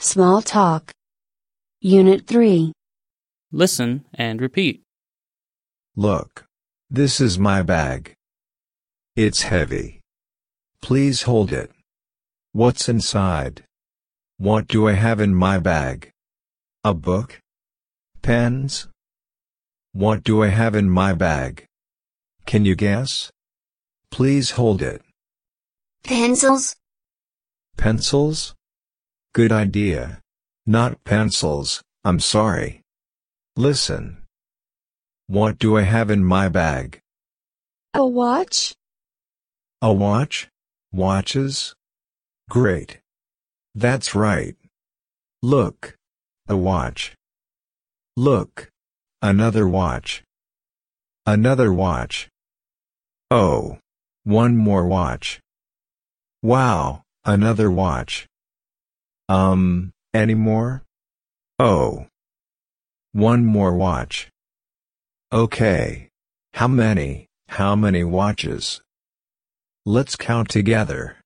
Small Talk. Unit 3. Listen and repeat. Look. This is my bag. It's heavy. Please hold it. What's inside? What do I have in my bag? A book? Pens? What do I have in my bag? Can you guess? Please hold it. Pencils. Pencils? Good idea. Not pencils, I'm sorry. Listen. What do I have in my bag? A watch. A watch? Watches? Great. That's right. Look. A watch. Look. Another watch. Another watch. Oh. One more watch. Wow, another watch. Um, any more? Oh. One more watch. Okay. How many, how many watches? Let's count together.